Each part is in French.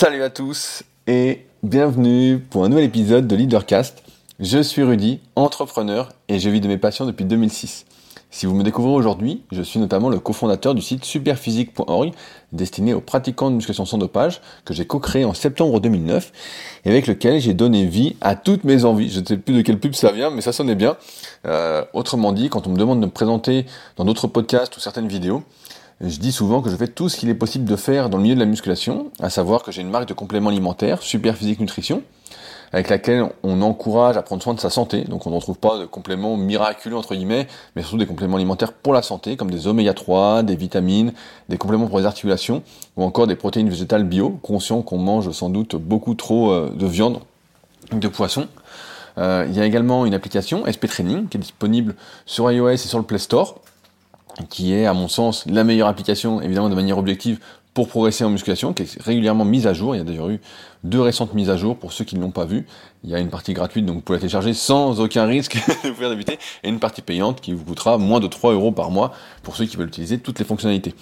Salut à tous et bienvenue pour un nouvel épisode de Leadercast. Je suis Rudy, entrepreneur et je vis de mes passions depuis 2006. Si vous me découvrez aujourd'hui, je suis notamment le cofondateur du site superphysique.org destiné aux pratiquants de musculation sans dopage que j'ai co-créé en septembre 2009 et avec lequel j'ai donné vie à toutes mes envies. Je ne sais plus de quelle pub ça vient, mais ça sonnait bien. Euh, autrement dit, quand on me demande de me présenter dans d'autres podcasts ou certaines vidéos, je dis souvent que je fais tout ce qu'il est possible de faire dans le milieu de la musculation, à savoir que j'ai une marque de compléments alimentaires, Super Physique Nutrition, avec laquelle on encourage à prendre soin de sa santé. Donc on ne trouve pas de compléments miraculeux entre guillemets, mais surtout des compléments alimentaires pour la santé, comme des oméga 3, des vitamines, des compléments pour les articulations, ou encore des protéines végétales bio, conscient qu'on mange sans doute beaucoup trop euh, de viande, de poisson. Euh, il y a également une application SP Training qui est disponible sur iOS et sur le Play Store qui est à mon sens la meilleure application, évidemment de manière objective, pour progresser en musculation, qui est régulièrement mise à jour. Il y a d'ailleurs eu deux récentes mises à jour pour ceux qui ne l'ont pas vu. Il y a une partie gratuite, donc vous pouvez la télécharger sans aucun risque de vous faire débuter, et une partie payante qui vous coûtera moins de 3 euros par mois pour ceux qui veulent utiliser toutes les fonctionnalités.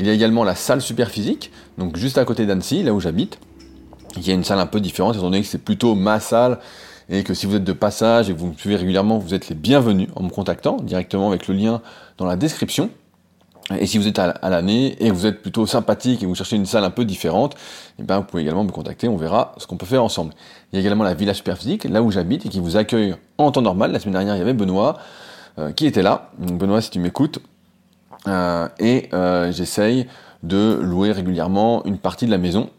Il y a également la salle super physique, donc juste à côté d'Annecy, là où j'habite. Il y a une salle un peu différente, étant donné que c'est plutôt ma salle, et que si vous êtes de passage et que vous me suivez régulièrement, vous êtes les bienvenus en me contactant directement avec le lien dans la description. Et si vous êtes à l'année et que vous êtes plutôt sympathique et vous cherchez une salle un peu différente, eh ben vous pouvez également me contacter, on verra ce qu'on peut faire ensemble. Il y a également la Villa Superphysique, là où j'habite et qui vous accueille en temps normal. La semaine dernière, il y avait Benoît euh, qui était là. Donc Benoît, si tu m'écoutes, euh, et euh, j'essaye de louer régulièrement une partie de la maison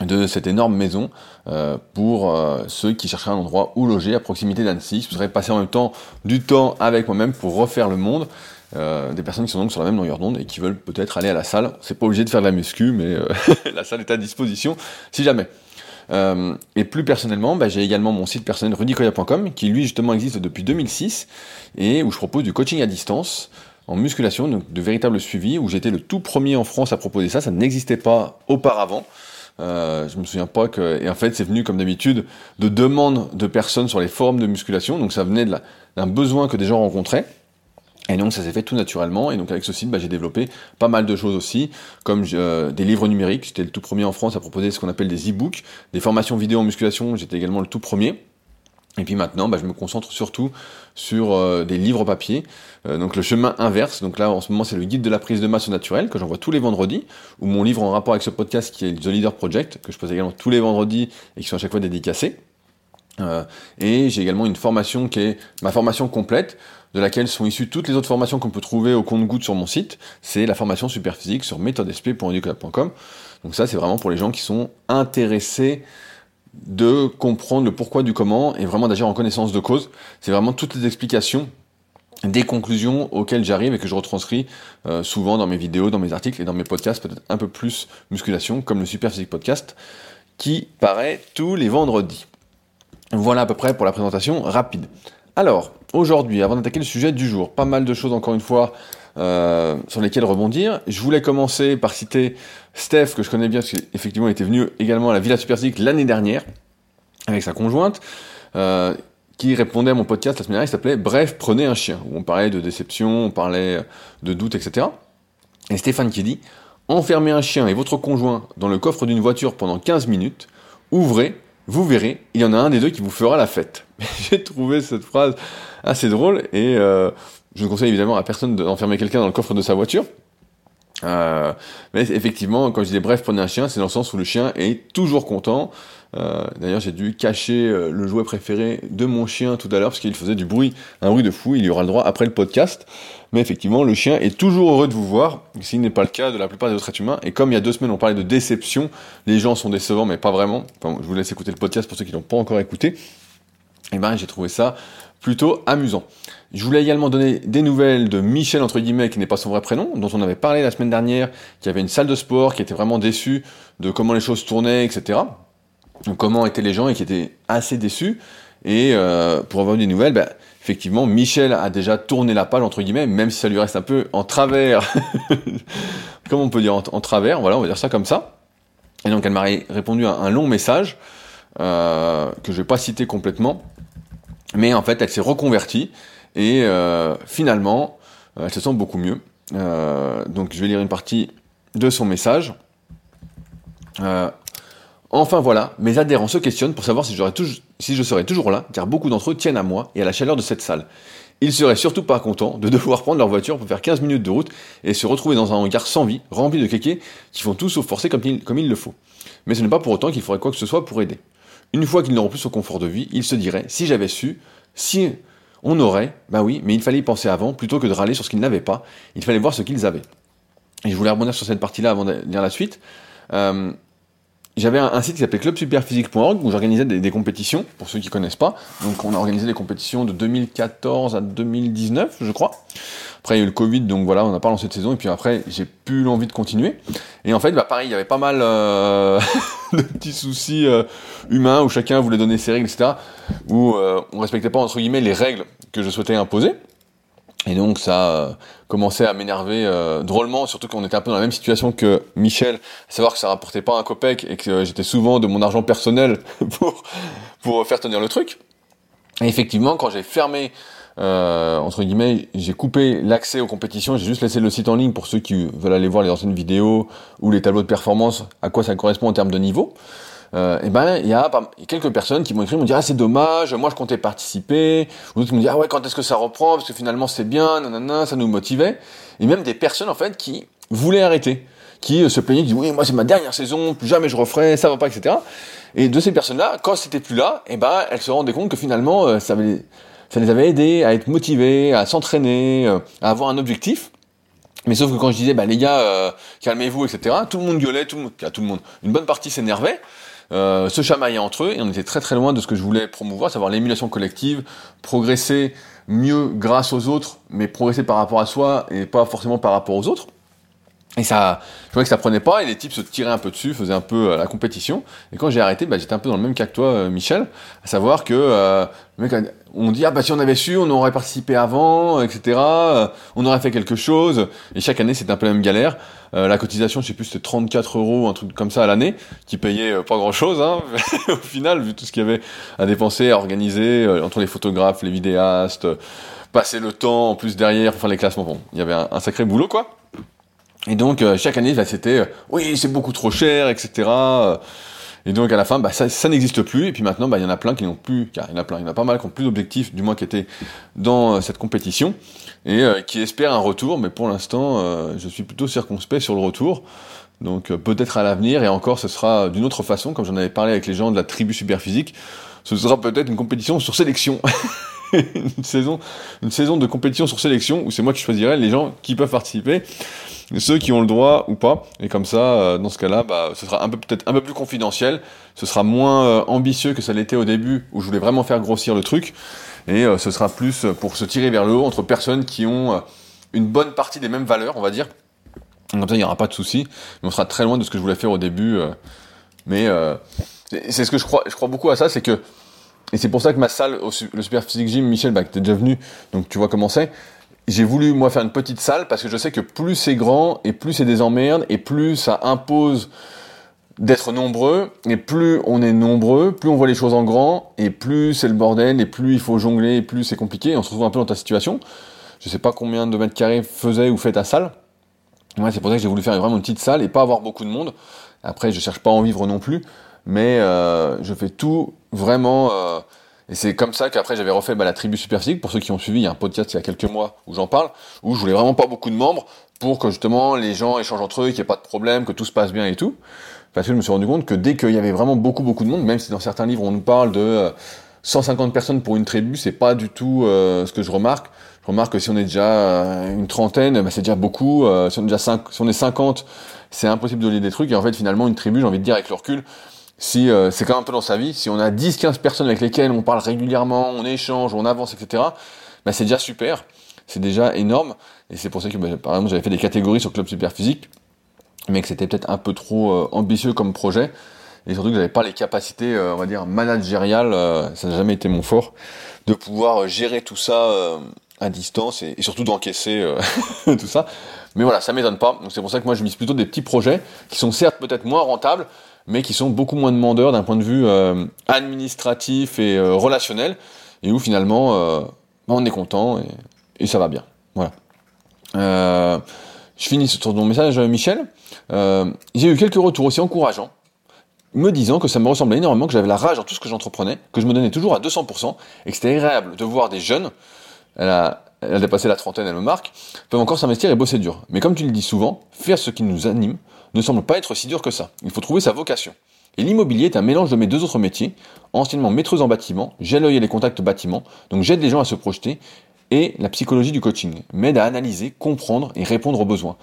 de cette énorme maison euh, pour euh, ceux qui chercheraient un endroit où loger à proximité d'Annecy. Je voudrais passer en même temps du temps avec moi-même pour refaire le monde. Euh, des personnes qui sont donc sur la même longueur d'onde et qui veulent peut-être aller à la salle. C'est pas obligé de faire de la muscu, mais la salle est à disposition si jamais. et plus personnellement, bah, j'ai également mon site personnel rudicoya.com qui lui justement existe depuis 2006 et où je propose du coaching à distance en musculation, donc de véritable suivi, où j'étais le tout premier en France à proposer ça, ça n'existait pas auparavant. Euh, je me souviens pas que. Et en fait, c'est venu comme d'habitude de demandes de personnes sur les forums de musculation. Donc ça venait d'un besoin que des gens rencontraient. Et donc ça s'est fait tout naturellement. Et donc avec ce site, bah, j'ai développé pas mal de choses aussi, comme euh, des livres numériques. J'étais le tout premier en France à proposer ce qu'on appelle des e-books, des formations vidéo en musculation. J'étais également le tout premier. Et puis maintenant, bah, je me concentre surtout sur euh, des livres papier. Euh, donc le chemin inverse. Donc là, en ce moment, c'est le guide de la prise de masse naturelle que j'envoie tous les vendredis, ou mon livre en rapport avec ce podcast qui est The Leader Project que je pose également tous les vendredis et qui sont à chaque fois dédicacés. Euh, et j'ai également une formation qui est ma formation complète, de laquelle sont issues toutes les autres formations qu'on peut trouver au compte-goutte sur mon site. C'est la formation super physique sur méthodesp.educap.com. Donc ça, c'est vraiment pour les gens qui sont intéressés de comprendre le pourquoi du comment et vraiment d'agir en connaissance de cause. C'est vraiment toutes les explications des conclusions auxquelles j'arrive et que je retranscris euh, souvent dans mes vidéos, dans mes articles et dans mes podcasts, peut-être un peu plus musculation, comme le Super Physique Podcast, qui paraît tous les vendredis. Voilà à peu près pour la présentation rapide. Alors, aujourd'hui, avant d'attaquer le sujet du jour, pas mal de choses encore une fois euh, sur lesquelles rebondir. Je voulais commencer par citer Steph, que je connais bien, parce qu'effectivement il était venu également à la Villa Superphysique l'année dernière, avec sa conjointe, euh, qui répondait à mon podcast la semaine dernière, qui s'appelait Bref, prenez un chien, où on parlait de déception, on parlait de doute, etc. Et Stéphane qui dit Enfermez un chien et votre conjoint dans le coffre d'une voiture pendant 15 minutes, ouvrez, vous verrez, il y en a un des deux qui vous fera la fête. J'ai trouvé cette phrase assez drôle et euh, je ne conseille évidemment à personne d'enfermer quelqu'un dans le coffre de sa voiture. Euh, mais effectivement, quand je dis bref, prenez un chien, c'est dans le sens où le chien est toujours content. Euh, D'ailleurs, j'ai dû cacher euh, le jouet préféré de mon chien tout à l'heure parce qu'il faisait du bruit, un bruit de fou. Il y aura le droit après le podcast. Mais effectivement, le chien est toujours heureux de vous voir, ce n'est pas le cas de la plupart des autres êtres humains. Et comme il y a deux semaines, on parlait de déception, les gens sont décevants, mais pas vraiment. Enfin, je vous laisse écouter le podcast pour ceux qui l'ont pas encore écouté. Et eh ben, j'ai trouvé ça plutôt amusant. Je voulais également donner des nouvelles de Michel, entre guillemets, qui n'est pas son vrai prénom, dont on avait parlé la semaine dernière, qui avait une salle de sport, qui était vraiment déçu de comment les choses tournaient, etc. Donc, comment étaient les gens et qui était assez déçu. Et euh, pour avoir des nouvelles, bah, effectivement, Michel a déjà tourné la page, entre guillemets, même si ça lui reste un peu en travers. Comment on peut dire en, travers Voilà, on va dire ça comme ça. Et donc, elle m'a répondu à un long message euh, que je vais pas citer complètement. Mais en fait, elle s'est reconvertie et euh, finalement, euh, elle se sent beaucoup mieux. Euh, donc je vais lire une partie de son message. Enfin voilà, mes adhérents se questionnent pour savoir si, je serai toujours là, car beaucoup d'entre eux tiennent à moi et à la chaleur de cette salle. Ils seraient surtout pas contents de devoir prendre leur voiture pour faire 15 minutes de route et se retrouver dans un hangar sans vie, rempli de kékés qui font tout sauf forcer comme comme il le faut. Mais ce n'est pas pour autant qu'il faudrait quoi que ce soit pour aider. Une fois qu'ils n'auront plus ce confort de vie, ils se diraient, si j'avais su, si on aurait, bah oui, mais il fallait y penser avant, plutôt que de râler sur ce qu'ils n'avaient pas, il fallait voir ce qu'ils avaient. Et je voulais rebondir sur cette partie-là avant de lire la suite. Euh, j'avais un, site qui s'appelait clubsuperphysique.org où j'organisais des, compétitions, pour ceux qui connaissent pas. Donc on a organisé des compétitions de 2014 à 2019, je crois. Après il y a eu le Covid, donc voilà, on n'a pas lancé cette saison. Et puis après, j'ai plus l'envie de continuer. Et en fait, bah pareil, il y avait pas mal euh, de petits soucis euh, humains où chacun voulait donner ses règles, etc. Où euh, on respectait pas entre guillemets les règles que je souhaitais imposer. Et donc ça euh, commençait à m'énerver euh, drôlement, surtout qu'on était un peu dans la même situation que Michel, à savoir que ça rapportait pas un copec et que j'étais souvent de mon argent personnel pour pour faire tenir le truc. Et effectivement, quand j'ai fermé euh, entre guillemets, j'ai coupé l'accès aux compétitions, j'ai juste laissé le site en ligne pour ceux qui veulent aller voir les anciennes vidéos ou les tableaux de performance, à quoi ça correspond en termes de niveau euh, et eh ben il y a quelques personnes qui m'ont écrit, m'ont dit ah c'est dommage, moi je comptais participer, ou d'autres m'ont dit ah ouais quand est-ce que ça reprend? Parce que finalement c'est bien, nanana, ça nous motivait, et même des personnes en fait qui voulaient arrêter, qui euh, se plaignaient, qui disaient oui moi c'est ma dernière saison, plus jamais je referai, ça va pas, etc. Et de ces personnes-là, quand c'était plus là, et eh ben elles se rendaient compte que finalement euh, ça, ça les avait aidés à être motivés, à s'entraîner, euh, à avoir un objectif. Mais sauf que quand je disais, bah les gars, calmez-vous, etc., tout le monde gueulait, tout le monde, tout le monde, une bonne partie s'énervait, euh, se chamaillaient entre eux, et on était très très loin de ce que je voulais promouvoir, savoir l'émulation collective, progresser mieux grâce aux autres, mais progresser par rapport à soi et pas forcément par rapport aux autres. Et ça, je voyais que ça prenait pas, et les types se tiraient un peu dessus, faisaient un peu euh, la compétition. Et quand j'ai arrêté, bah, j'étais un peu dans le même cas que toi, euh, Michel, à savoir que euh, le on dit ah bah si on avait su, on aurait participé avant, etc. on aurait fait quelque chose. Et chaque année, c'était un peu la même galère. la cotisation, je sais plus, c'était 34 euros, un truc comme ça à l'année, qui payait pas grand chose, hein, au final, vu tout ce qu'il y avait à dépenser, à organiser entre les photographes, les vidéastes, passer le temps en plus derrière pour faire les classements. Bon, il y avait un sacré boulot, quoi. Et donc euh, chaque année, bah, c'était euh, oui, c'est beaucoup trop cher, etc. Et donc à la fin, bah, ça, ça n'existe plus. Et puis maintenant, bah, il y en a plein qui n'ont plus, il y en a plein, il y en a pas mal qui ont plus d'objectifs, du moins qui étaient dans euh, cette compétition et qui espèrent un retour. Mais pour l'instant, je suis plutôt circonspect sur le retour. Donc peut-être à l'avenir, et encore, ce sera d'une autre façon, comme j'en avais parlé avec les gens de la tribu Superphysique, ce sera peut-être une compétition sur sélection. une saison, une saison de compétition sur sélection où c'est moi qui choisirai les gens qui peuvent participer ceux qui ont le droit ou pas. Et comme ça, euh, dans ce cas-là, bah, ce sera un peu peut-être un peu plus confidentiel. Ce sera moins euh, ambitieux que ça l'était au début, où je voulais vraiment faire grossir le truc. Et euh, ce sera plus pour se tirer vers le haut entre personnes qui ont une bonne partie des mêmes valeurs, on va dire. Comme ça, il n'y aura pas de souci. Mais on sera très loin de ce que je voulais faire au début. mais c'est ce que je crois. Je crois beaucoup à ça, c'est que et c'est pour ça que ma salle, le Super Physique Gym, Michel, bah, t'es déjà venu, donc tu vois comment c'est j'ai voulu moi faire une petite salle parce que je sais que plus c'est grand et plus c'est des emmerdes et plus ça impose d'être nombreux et plus on est nombreux, plus on voit les choses en grand et plus c'est le bordel et plus il faut jongler et plus c'est compliqué. On se retrouve un peu dans ta situation. Je sais pas combien de mètres carrés faisait ou fait ta salle. Ouais, c'est pour ça que j'ai voulu faire vraiment une petite salle et pas avoir beaucoup de monde. Après, je cherche pas à en vivre non plus, mais euh, je fais tout vraiment. Euh, et c'est comme ça qu'après j'avais refait bah, la tribu Superphysique. Pour ceux qui ont suivi, il y a un podcast il y a quelques mois où j'en parle, où je voulais vraiment pas beaucoup de membres pour que justement les gens échangent entre eux, qu'il n'y ait pas de problème, que tout se passe bien et tout. Parce que je me suis rendu compte que dès qu'il y avait vraiment beaucoup beaucoup de monde, même si dans certains livres on nous parle de 150 euh, personnes pour une tribu, c'est pas du tout euh, ce que je remarque. Je remarque que si on est déjà euh, une trentaine, bah, c'est déjà beaucoup. si on est déjà 5, si on est 50, c'est impossible de lire des trucs. Et en fait, finalement, une tribu, j'ai envie de dire avec le recul, si euh, c'est quand même un peu dans sa vie, si on a 10-15 personnes avec lesquelles on parle régulièrement, on échange, on avance, etc., bah c'est déjà super, c'est déjà énorme, et c'est pour ça que bah, par exemple j'avais fait des catégories sur Club Super Physique, mais que c'était peut-être un peu trop euh, ambitieux comme projet, et surtout que j'avais pas les capacités, euh, on va dire, managériales, ça n'a jamais été mon fort, de pouvoir gérer tout ça à distance et, et surtout d'encaisser tout ça. Mais voilà, ça m'étonne pas. Donc c'est pour ça que moi je mise plutôt des petits projets qui sont certes peut-être moins rentables, mais qui sont beaucoup moins demandeurs d'un point de vue euh, administratif et euh, relationnel, et où finalement euh, bah, on est content et, ça va bien. Voilà. je finis sur mon message, Michel. J'ai eu quelques retours aussi encourageants me disant que ça me ressemblait énormément, que j'avais la rage dans tout ce que j'entreprenais, que je me donnais toujours à 200%, et que c'était agréable de voir des jeunes, elle a dépassé la trentaine, elle me marque, peuvent encore s'investir et bosser dur. Mais comme tu le dis souvent, faire ce qui nous anime ne semble pas être si dur que ça. Il faut trouver sa vocation. Et l'immobilier est un mélange de mes deux autres métiers, anciennement maîtreuse en bâtiment, j'ai l'œil et les contacts bâtiment, donc j'aide les gens à se projeter, et la psychologie du coaching m'aide à analyser, comprendre et répondre aux besoins.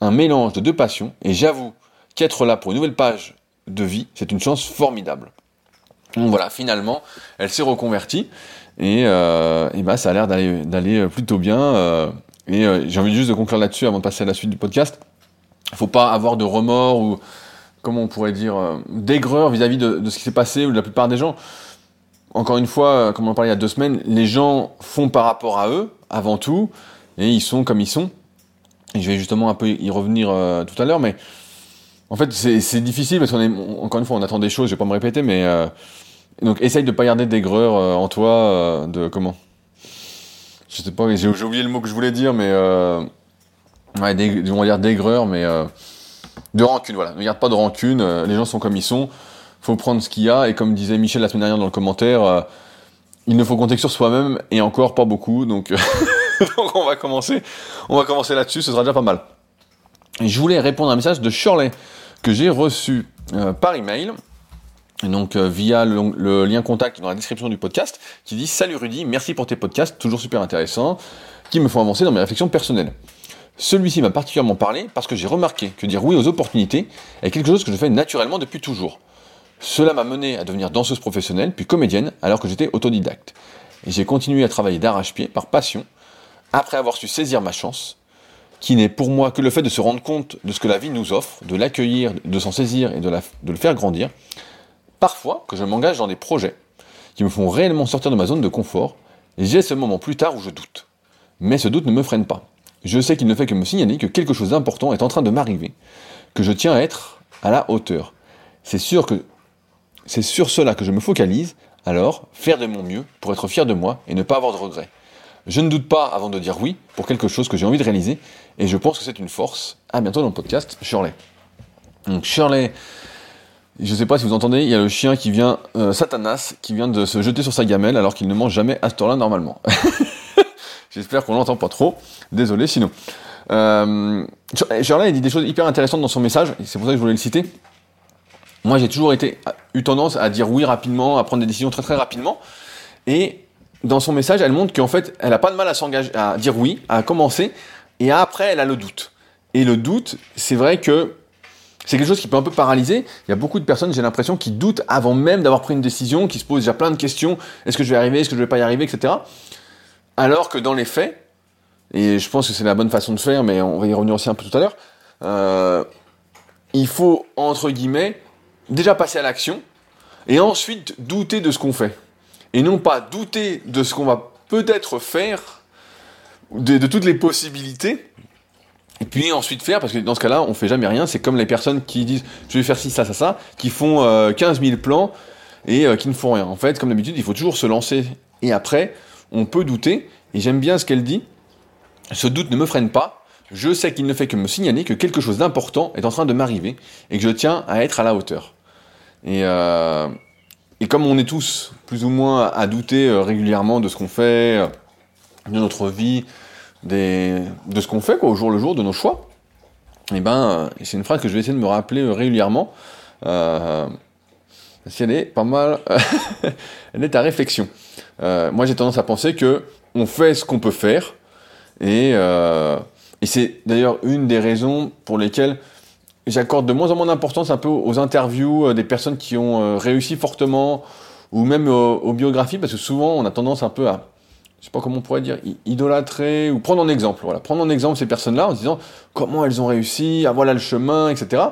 Un mélange de deux passions, et j'avoue qu'être là pour une nouvelle page de vie, c'est une chance formidable. Donc voilà, finalement, elle s'est reconvertie et, euh, bah, ça a l'air d'aller, d'aller plutôt bien. Euh, et euh, j'ai envie juste de conclure là-dessus avant de passer à la suite du podcast. Faut pas avoir de remords ou comment on pourrait dire euh, d'aigreur vis-à-vis de, ce qui s'est passé ou de la plupart des gens. Encore une fois, euh, comme on en parlait il y a deux semaines, les gens font par rapport à eux avant tout et ils sont comme ils sont. Et je vais justement un peu y revenir euh, tout à l'heure, mais en fait, c'est difficile parce qu'on est, encore une fois, on attend des choses, je vais pas me répéter, mais donc essaye de pas garder d'aigreur en toi, de comment? Je sais pas, j'ai oublié le mot que je voulais dire, mais ouais, on va dire d'aigreur, mais euh, de rancune, voilà. Ne garde pas de rancune, euh, les gens sont comme ils sont, faut prendre ce qu'il y a, et comme disait Michel la semaine dernière dans le commentaire, euh, il ne faut compter que sur soi-même, et encore pas beaucoup, donc, on va commencer, commencer là-dessus, ce sera déjà pas mal. Je voulais répondre à un message de Shirley que j'ai reçu par email, donc via le, le, lien contact dans la description du podcast, qui dit Salut Rudy, merci pour tes podcasts, toujours super intéressants, qui me font avancer dans mes réflexions personnelles. Celui-ci m'a particulièrement parlé parce que j'ai remarqué que dire oui aux opportunités est quelque chose que je fais naturellement depuis toujours. Cela m'a mené à devenir danseuse professionnelle, puis comédienne, alors que j'étais autodidacte. Et j'ai continué à travailler d'arrache-pied, par passion, après avoir su saisir ma chance, qui n'est pour moi que le fait de se rendre compte de ce que la vie nous offre, de l'accueillir, de s'en saisir et de, le faire grandir. Parfois, que je m'engage dans des projets qui me font réellement sortir de ma zone de confort, j'ai ce moment plus tard où je doute. Mais ce doute ne me freine pas. Je sais qu'il ne fait que me signaler que quelque chose d'important est en train de m'arriver, que je tiens à être à la hauteur. C'est sûr que c'est sur cela que je me focalise, alors faire de mon mieux pour être fier de moi et ne pas avoir de regrets. Je ne doute pas avant de dire oui pour quelque chose que j'ai envie de réaliser et je pense que c'est une force. À bientôt dans le podcast Shirley. Donc Shirley, je ne sais pas si vous entendez, il y a le chien qui vient, euh, Satanas, qui vient de se jeter sur sa gamelle alors qu'il ne mange jamais à ce temps-là normalement. J'espère qu'on l'entend pas trop. Désolé sinon. Euh, dit des choses hyper intéressantes dans son message, c'est pour ça que je voulais le citer. Moi, j'ai toujours été, eu tendance à dire oui rapidement, à prendre des décisions très très rapidement. Et dans son message, elle montre qu'en fait, elle n'a pas de mal à s'engager, à dire oui, à commencer, et après, elle a le doute. Et le doute, c'est vrai que c'est quelque chose qui peut un peu paralyser. Il y a beaucoup de personnes, j'ai l'impression, qui doutent avant même d'avoir pris une décision, qui se posent déjà plein de questions. Est-ce que je vais arriver? Est-ce que je vais pas y arriver? Etc. Alors que dans les faits, et je pense que c'est la bonne façon de faire, mais on va y revenir aussi un peu tout à l'heure, euh, il faut, entre guillemets, déjà passer à l'action, et ensuite douter de ce qu'on fait. Et non pas douter de ce qu'on va peut-être faire, de, toutes les possibilités, et puis ensuite faire, parce que dans ce cas-là, on fait jamais rien. C'est comme les personnes qui disent je vais faire ci, ça, ça, ça, qui font euh, 15 000 plans et euh, qui ne font rien. En fait, comme d'habitude, il faut toujours se lancer. Et après, on peut douter. Et j'aime bien ce qu'elle dit. Ce doute ne me freine pas. Je sais qu'il ne fait que me signaler que quelque chose d'important est en train de m'arriver et que je tiens à être à la hauteur. Et, euh, comme on est tous plus ou moins à douter euh, régulièrement de ce qu'on fait, euh, de notre vie, de ce qu'on fait au jour le jour, de nos choix, et ben c'est une phrase que je vais essayer de me rappeler régulièrement. Euh, parce qu'elle est pas mal, elle est à réflexion. Euh, moi j'ai tendance à penser que on fait ce qu'on peut faire, et, euh, et c'est d'ailleurs une des raisons pour lesquelles j'accorde de moins en moins d'importance un peu aux interviews des personnes qui ont réussi fortement, ou même aux, biographies, parce que souvent on a tendance un peu à, je sais pas comment on pourrait dire, idolâtrer, ou prendre en exemple, voilà, prendre en exemple ces personnes-là en se disant comment elles ont réussi, ah voilà le chemin, etc.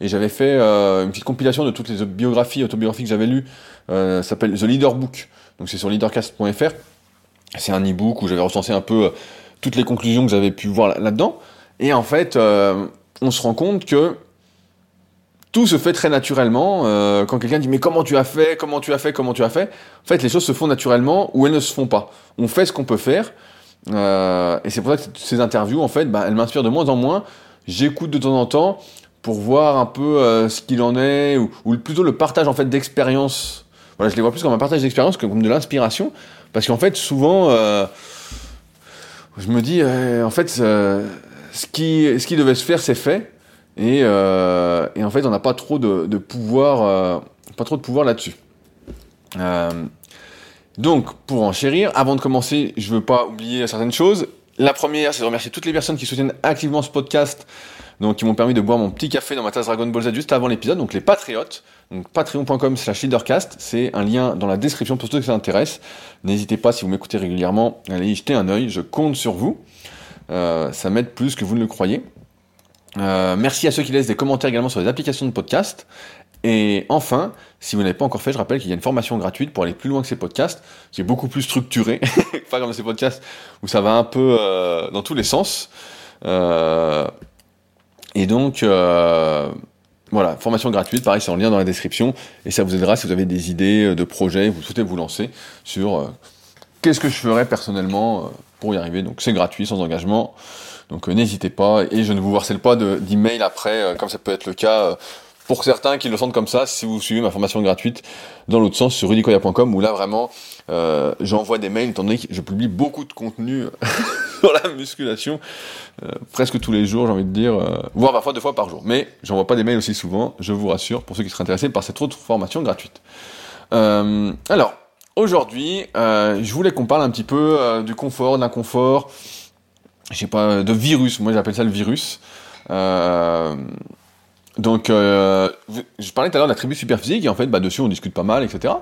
Et j'avais fait euh, une petite compilation de toutes les biographies, autobiographies que j'avais lues, euh, ça s'appelle The Leader Book, donc c'est sur leadercast.fr, c'est un e-book où j'avais recensé un peu toutes les conclusions que j'avais pu voir là-dedans, et en fait, euh, on se rend compte que tout se fait très naturellement. Euh, quand quelqu'un dit mais comment tu as fait, comment tu as fait, comment tu as fait, en fait les choses se font naturellement ou elles ne se font pas. On fait ce qu'on peut faire. Euh, et c'est pour ça que ces interviews, en fait, bah, elles m'inspirent de moins en moins. J'écoute de temps en temps pour voir un peu ce qu'il en est, ou, plutôt le partage en fait d'expérience. Voilà, je les vois plus comme un partage d'expérience que comme de l'inspiration, parce qu'en fait, souvent, je me dis, en fait, ce qui, ce qui devait se faire, c'est fait. Et, euh, et, en fait, on n'a pas trop de, de pouvoir, euh, pas trop de pouvoir là-dessus. Euh, donc, pour enchérir, avant de commencer, je veux pas oublier certaines choses. La première, c'est de remercier toutes les personnes qui soutiennent activement ce podcast, donc qui m'ont permis de boire mon petit café dans ma tasse Dragon Ball Z juste avant l'épisode, donc les patriotes. Donc patreon.com slash leadercast, c'est un lien dans la description pour ceux qui s'intéressent. N'hésitez pas, si vous m'écoutez régulièrement, à aller y jeter un œil, je compte sur vous. Euh, ça m'aide plus que vous ne le croyez. Euh, merci à ceux qui laissent des commentaires également sur les applications de podcast. Et enfin, si vous n'avez pas encore fait, je rappelle qu'il y a une formation gratuite pour aller plus loin que ces podcasts, qui est beaucoup plus structurée, pas comme ces podcasts où ça va un peu euh, dans tous les sens. Euh, et donc, euh, voilà, formation gratuite, pareil, c'est en lien dans la description, et ça vous aidera si vous avez des idées de projets, vous souhaitez vous lancer sur qu'est-ce que je ferais personnellement pour y arriver. Donc c'est gratuit, sans engagement. Donc euh, n'hésitez pas, et je ne vous harcèle pas d'email après, euh, comme ça peut être le cas euh, pour certains qui le sentent comme ça, si vous suivez ma formation gratuite dans l'autre sens sur rudicoya.com, où là vraiment j'envoie des mails, étant donné que je publie beaucoup de contenu sur la musculation, presque tous les jours j'ai envie de dire, voire parfois deux fois par jour. Mais j'envoie pas des mails aussi souvent, je vous rassure, pour ceux qui seraient intéressés par cette autre formation gratuite. alors, aujourd'hui, je voulais qu'on parle un petit peu du confort, de l'inconfort, je sais pas, de virus. Moi, j'appelle ça le virus. Euh, donc, euh, je parlais tout à l'heure de la tribu superphysique, et en fait, bah, dessus, on discute pas mal, etc.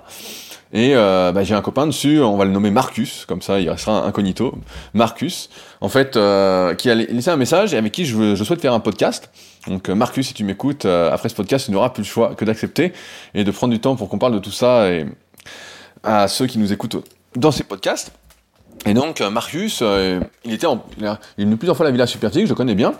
Et euh, bah, j'ai un copain dessus, on va le nommer Marcus, comme ça, il restera incognito. Marcus, en fait, euh, qui a laissé un message et avec qui je, souhaite faire un podcast. Donc, euh, Marcus, si tu m'écoutes, euh, après ce podcast, tu n'auras plus le choix que d'accepter et de prendre du temps pour qu'on parle de tout ça et à ceux qui nous écoutent dans ces podcasts. Et donc euh, Marius, euh, il était en, il est venu plusieurs fois à la Villa Superphysique, je le connais bien,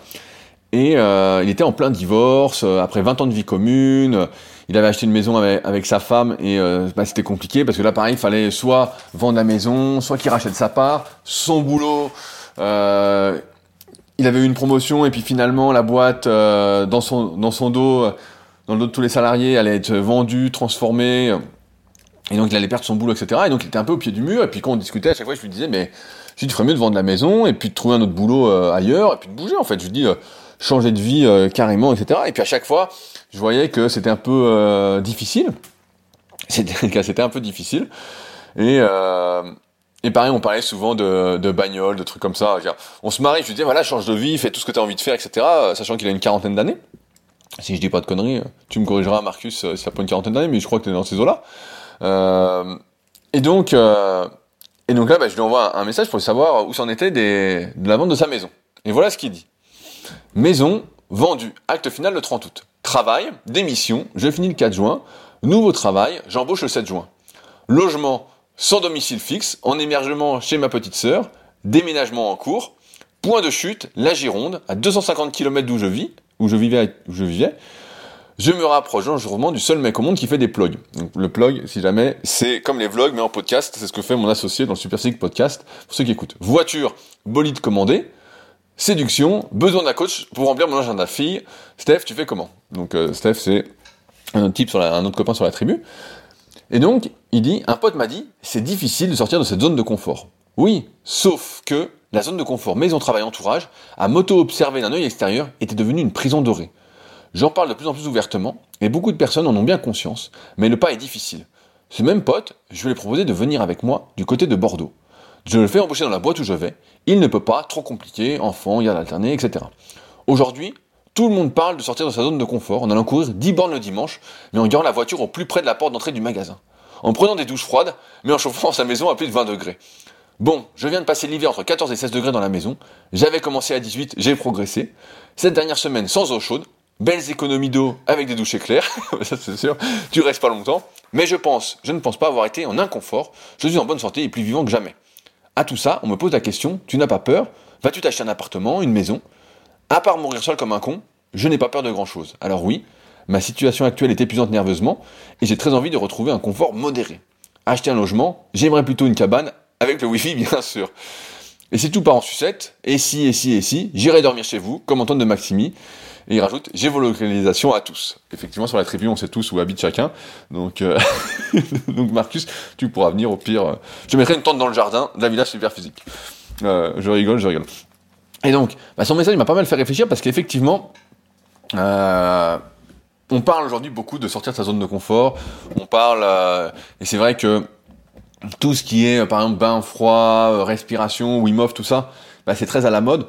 et il était en plein divorce, après 20 ans de vie commune, il avait acheté une maison avec, sa femme, et bah, c'était compliqué, parce que là pareil, il fallait soit vendre la maison, soit qu'il rachète sa part, son boulot, il avait eu une promotion, et puis finalement la boîte, dans, son, dans son dos, dans le dos de tous les salariés, allait être vendue, transformée, et donc il allait perdre son boulot, etc. Et donc il était un peu au pied du mur. Et puis quand on discutait, à chaque fois, je lui disais, mais je tu ferais mieux de vendre la maison et puis de trouver un autre boulot euh, ailleurs et puis de bouger en fait. Je lui dis, euh, changer de vie euh, carrément, etc. Et puis à chaque fois, je voyais que c'était un peu difficile. C'était, un peu difficile. Et, et pareil, on parlait souvent de, de bagnole, de trucs comme ça. On se marie, je lui disais, voilà, change de vie, fais tout ce que tu as envie de faire, etc. Sachant qu'il a une quarantaine d'années. Si je dis pas de conneries, tu me corrigeras, Marcus, si ça pas une quarantaine d'années, mais je crois que tu es dans ces eaux-là. Euh, et donc, euh, et donc là, bah, je lui envoie un, message pour savoir où s'en était de la vente de sa maison. Et voilà ce qu'il dit. Maison vendue. Acte final le 30 août. Travail, démission, je finis le 4 juin. Nouveau travail, j'embauche le 7 juin. Logement sans domicile fixe, en émergement chez ma petite sœur. Déménagement en cours. Point de chute, la Gironde, à 250 km d'où je vis, où je vivais, je me rapproche dangereusement du seul mec au monde qui fait des plugs. Le plug, si jamais, c'est comme les vlogs, mais en podcast. C'est ce que fait mon associé dans le Super Sick Podcast, pour ceux qui écoutent. Voiture, bolide commandé, séduction, besoin d'un coach pour remplir mon agenda fille. Steph, tu fais comment? Donc, euh, Steph, c'est un autre type un autre copain sur la tribu. Et donc, il dit, un pote m'a dit, c'est difficile de sortir de cette zone de confort. Oui, sauf que la zone de confort maison, travail, entourage, à m'auto-observer d'un œil extérieur, était devenue une prison dorée. J'en parle de plus en plus ouvertement, et beaucoup de personnes en ont bien conscience, mais le pas est difficile. Ce même pote, je lui ai proposé de venir avec moi du côté de Bordeaux. Je le fais embaucher dans la boîte où je vais. Il ne peut pas, trop compliqué, enfant, garde alternée, etc. Aujourd'hui, tout le monde parle de sortir de sa zone de confort en allant courir 10 bornes le dimanche, mais en garant la voiture au plus près de la porte d'entrée du magasin. En prenant des douches froides, mais en chauffant sa maison à plus de 20 degrés. Bon, je viens de passer l'hiver entre 14 et 16 degrés dans la maison. J'avais commencé à 18, j'ai progressé. Cette dernière semaine sans eau chaude, belles économies d'eau avec des douches éclair, ça c'est sûr, tu restes pas longtemps, mais je pense, je ne pense pas avoir été en inconfort, je suis en bonne santé et plus vivant que jamais. À tout ça, on me pose la question, tu n'as pas peur? Vas-tu t'acheter un appartement, une maison? À part mourir seul comme un con, je n'ai pas peur de grand chose. Alors oui, ma situation actuelle est épuisante nerveusement, et j'ai très envie de retrouver un confort modéré. Acheter un logement, j'aimerais plutôt une cabane, avec le wifi bien sûr. Et si tout part en sucette, et si, et si, et si, j'irai dormir chez vous, comme Antoine de Maximi, Et il rajoute géolocalisation à tous. Effectivement, sur la tribu, on sait tous où habite chacun. Donc, euh, donc Marcus, tu pourras venir au pire. Je mettrai une tente dans le jardin d'un village super physique. Euh, je rigole, je rigole. Et donc, bah, son message m'a pas mal fait réfléchir parce qu'effectivement, euh, on parle aujourd'hui beaucoup de sortir de sa zone de confort. On parle, et c'est vrai que tout ce qui est, par exemple, bain froid, respiration, Wim Hof, tout ça, bah, c'est très à la mode.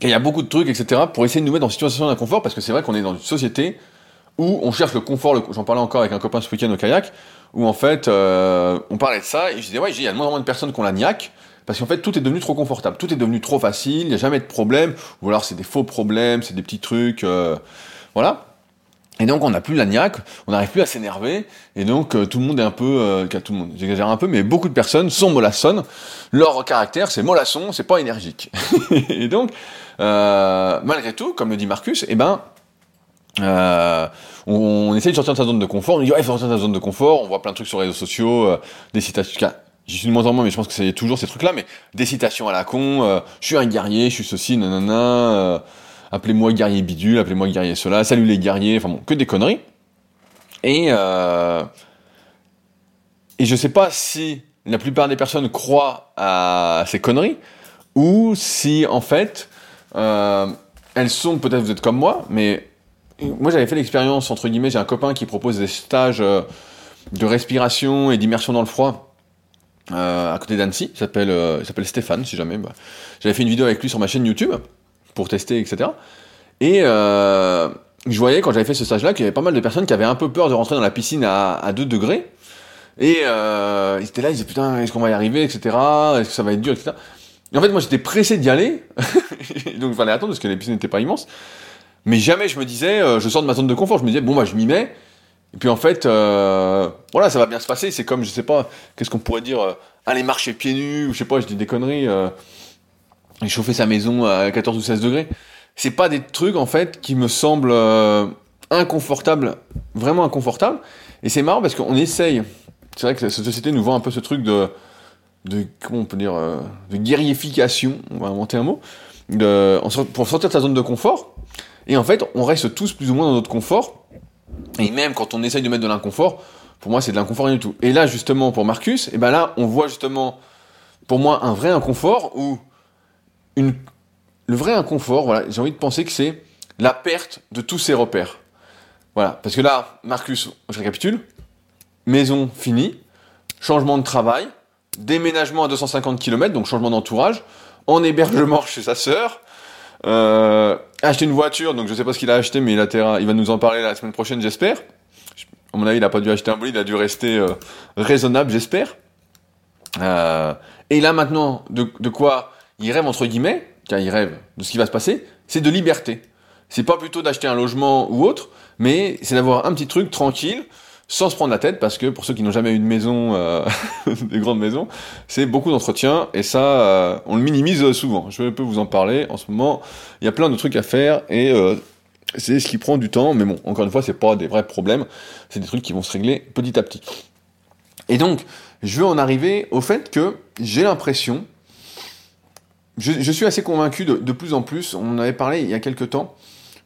Et il y a beaucoup de trucs, etc., pour essayer de nous mettre dans une situation d'inconfort, parce que c'est vrai qu'on est dans une société où on cherche le confort. J'en parlais encore avec un copain ce week-end au kayak, où en fait, euh, on parlait de ça, et je disais, ouais, il y a de moins en moins de personnes qui ont la niaque, parce qu'en fait, tout est devenu trop confortable, tout est devenu trop facile, il n'y a jamais de problème, ou alors c'est des faux problèmes, c'est des petits trucs, euh, voilà. Et donc on n'a plus la niaque, on n'arrive plus à s'énerver, et donc euh, tout le monde est un peu, tout le monde, j'exagère un peu, mais beaucoup de personnes sont mollassonnes. Leur caractère, c'est mollasson, c'est pas énergique. et donc, euh, malgré tout, comme le dit Marcus, eh ben, euh, on, on essaye de sortir de sa zone de confort. On dit ouais, faut sortir de sa zone de confort. On voit plein de trucs sur les réseaux sociaux, euh, des citations. J'y suis de moins en moins, mais je pense que c'est toujours ces trucs-là. Mais des citations à la con. je suis un guerrier, je suis ceci, nanana. appelez-moi guerrier bidule, appelez-moi guerrier cela. Salut les guerriers. Enfin bon, que des conneries. Et et je sais pas si la plupart des personnes croient à ces conneries ou si en fait elles sont peut-être vous êtes comme moi, mais moi j'avais fait l'expérience entre guillemets. J'ai un copain qui propose des stages euh, de respiration et d'immersion dans le froid euh, à côté d'Annecy. Il s'appelle euh, Stéphane si jamais. bah. J'avais fait une vidéo avec lui sur ma chaîne YouTube pour tester etc. Et euh, je voyais quand j'avais fait ce stage-là qu'il y avait pas mal de personnes qui avaient un peu peur de rentrer dans la piscine à, à 2 degrés. Et euh, ils étaient là, ils disaient putain, est-ce qu'on va y arriver, etc. Est-ce que ça va être dur, etc. Et en fait, moi j'étais pressé d'y aller, donc il fallait attendre parce que piscines n'étaient pas immenses. Mais jamais je me disais, euh, je sors de ma zone de confort, je me disais, bon bah je m'y mets. Et puis en fait, euh, voilà, ça va bien se passer. C'est comme, je sais pas, qu'est-ce qu'on pourrait dire, euh, aller marcher pieds nus, ou je sais pas, je dis des conneries, et chauffer sa maison à 14 ou 16 degrés. C'est pas des trucs en fait qui me semblent inconfortables, vraiment inconfortables. Et c'est marrant parce qu'on essaye. C'est vrai que cette société nous vend un peu ce truc de, de comment on peut dire, euh, de guerrification. On va inventer un mot. Pour sortir de sa zone de confort. Et en fait, on reste tous plus ou moins dans notre confort. Et même quand on essaye de mettre de l'inconfort, pour moi, c'est de l'inconfort rien du tout. Et là, justement, pour Marcus, et ben là, on voit justement, pour moi, un vrai inconfort où une, le vrai inconfort, voilà, j'ai envie de penser que c'est la perte de tous ses repères. Voilà, parce que là, Marcus, je récapitule, maison finie, changement de travail, déménagement à 250 km, donc changement d'entourage, en hébergement chez sa sœur, euh, acheter une voiture, donc je sais pas ce qu'il a acheté, mais il, a il va nous en parler la semaine prochaine, j'espère. Je- À mon avis, il a pas dû acheter un bolide, il a dû rester euh, raisonnable, j'espère. Euh, et là maintenant, de, de quoi il rêve entre guillemets, car il rêve de ce qui va se passer, c'est de liberté. C'est pas plutôt d'acheter un logement ou autre, mais c'est d'avoir un petit truc tranquille, sans se prendre la tête, parce que pour ceux qui n'ont jamais eu de maison, euh, des grandes maisons, c'est beaucoup d'entretien, et ça, euh, on le minimise souvent. Je peux vous en parler. En ce moment, il y a plein de trucs à faire, et euh, c'est ce qui prend du temps, mais bon, encore une fois, c'est pas des vrais problèmes, c'est des trucs qui vont se régler petit à petit. Et donc, je veux en arriver au fait que j'ai l'impression, je, suis assez convaincu de, de plus en plus, on en avait parlé il y a quelques temps,